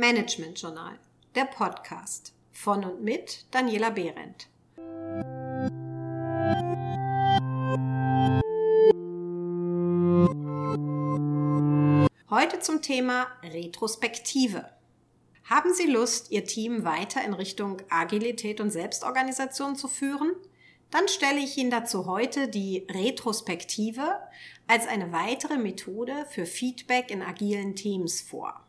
Management Journal, der Podcast von und mit Daniela Behrendt. Heute zum Thema Retrospektive. Haben Sie Lust, Ihr Team weiter in Richtung Agilität und Selbstorganisation zu führen? Dann stelle ich Ihnen dazu heute die Retrospektive als eine weitere Methode für Feedback in agilen Teams vor.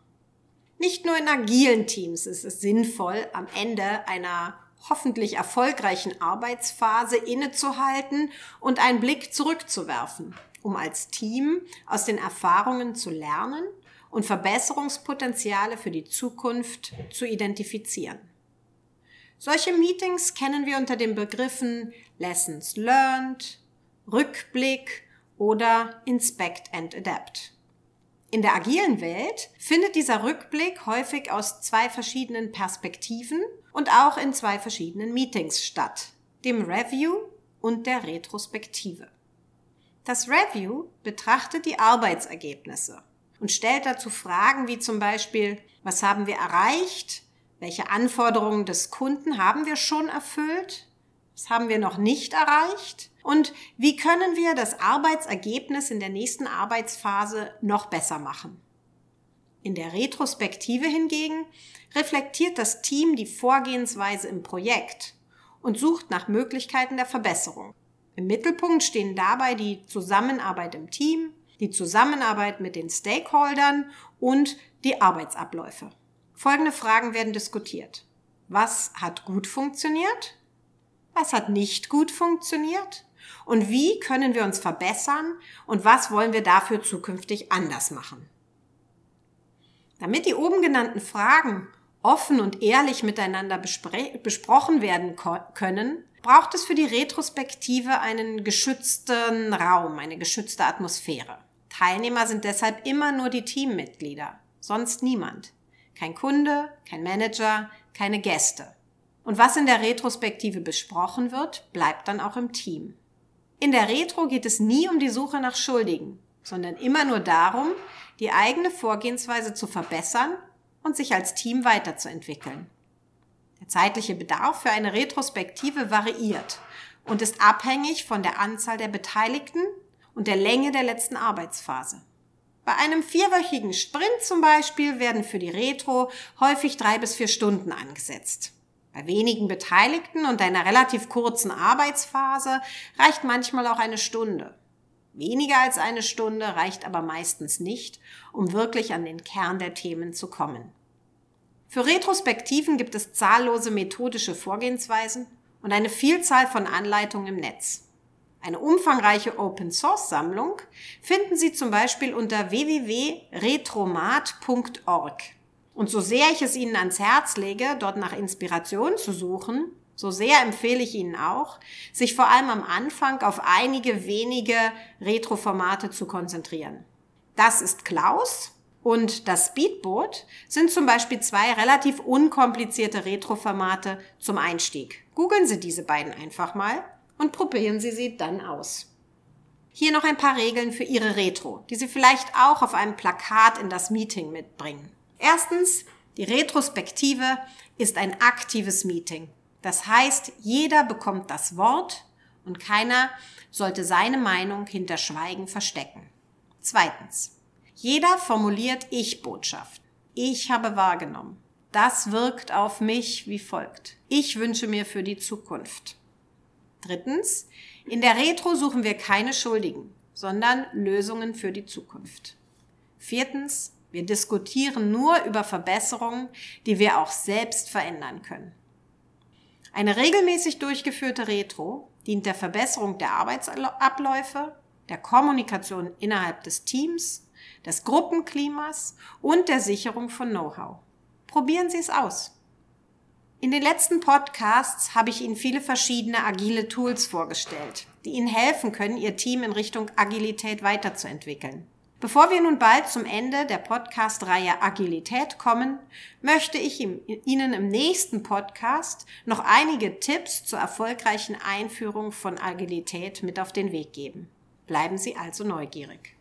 Nicht nur in agilen Teams ist es sinnvoll, am Ende einer hoffentlich erfolgreichen Arbeitsphase innezuhalten und einen Blick zurückzuwerfen, um als Team aus den Erfahrungen zu lernen und Verbesserungspotenziale für die Zukunft zu identifizieren. Solche Meetings kennen wir unter den Begriffen Lessons Learned, Rückblick oder Inspect and Adapt. In der agilen Welt findet dieser Rückblick häufig aus zwei verschiedenen Perspektiven und auch in zwei verschiedenen Meetings statt, dem Review und der Retrospektive. Das Review betrachtet die Arbeitsergebnisse und stellt dazu Fragen wie zum Beispiel, was haben wir erreicht, welche Anforderungen des Kunden haben wir schon erfüllt? Was haben wir noch nicht erreicht? Und wie können wir das Arbeitsergebnis in der nächsten Arbeitsphase noch besser machen? In der Retrospektive hingegen reflektiert das Team die Vorgehensweise im Projekt und sucht nach Möglichkeiten der Verbesserung. Im Mittelpunkt stehen dabei die Zusammenarbeit im Team, die Zusammenarbeit mit den Stakeholdern und die Arbeitsabläufe. Folgende Fragen werden diskutiert. Was hat gut funktioniert? Was hat nicht gut funktioniert? Und wie können wir uns verbessern? Und was wollen wir dafür zukünftig anders machen? Damit die oben genannten Fragen offen und ehrlich miteinander besprochen werden können, braucht es für die Retrospektive einen geschützten Raum, eine geschützte Atmosphäre. Teilnehmer sind deshalb immer nur die Teammitglieder, sonst niemand. Kein Kunde, kein Manager, keine Gäste. Und was in der Retrospektive besprochen wird, bleibt dann auch im Team. In der Retro geht es nie um die Suche nach Schuldigen, sondern immer nur darum, die eigene Vorgehensweise zu verbessern und sich als Team weiterzuentwickeln. Der zeitliche Bedarf für eine Retrospektive variiert und ist abhängig von der Anzahl der Beteiligten und der Länge der letzten Arbeitsphase. Bei einem vierwöchigen Sprint zum Beispiel werden für die Retro häufig drei bis vier Stunden angesetzt. Bei wenigen Beteiligten und einer relativ kurzen Arbeitsphase reicht manchmal auch eine Stunde. Weniger als eine Stunde reicht aber meistens nicht, um wirklich an den Kern der Themen zu kommen. Für Retrospektiven gibt es zahllose methodische Vorgehensweisen und eine Vielzahl von Anleitungen im Netz. Eine umfangreiche Open-Source-Sammlung finden Sie zum Beispiel unter www.retromat.org. Und so sehr ich es Ihnen ans Herz lege, dort nach Inspiration zu suchen, so sehr empfehle ich Ihnen auch, sich vor allem am Anfang auf einige wenige Retro-Formate zu konzentrieren. Das ist Klaus und das Speedboot sind zum Beispiel zwei relativ unkomplizierte Retro-Formate zum Einstieg. Googeln Sie diese beiden einfach mal und probieren Sie sie dann aus. Hier noch ein paar Regeln für Ihre Retro, die Sie vielleicht auch auf einem Plakat in das Meeting mitbringen. Erstens, die Retrospektive ist ein aktives Meeting. Das heißt, jeder bekommt das Wort und keiner sollte seine Meinung hinter Schweigen verstecken. Zweitens, jeder formuliert Ich-Botschaft. Ich habe wahrgenommen. Das wirkt auf mich wie folgt. Ich wünsche mir für die Zukunft. Drittens, in der Retro suchen wir keine Schuldigen, sondern Lösungen für die Zukunft. Viertens, wir diskutieren nur über Verbesserungen, die wir auch selbst verändern können. Eine regelmäßig durchgeführte Retro dient der Verbesserung der Arbeitsabläufe, der Kommunikation innerhalb des Teams, des Gruppenklimas und der Sicherung von Know-how. Probieren Sie es aus. In den letzten Podcasts habe ich Ihnen viele verschiedene agile Tools vorgestellt, die Ihnen helfen können, Ihr Team in Richtung Agilität weiterzuentwickeln. Bevor wir nun bald zum Ende der Podcast-Reihe Agilität kommen, möchte ich Ihnen im nächsten Podcast noch einige Tipps zur erfolgreichen Einführung von Agilität mit auf den Weg geben. Bleiben Sie also neugierig.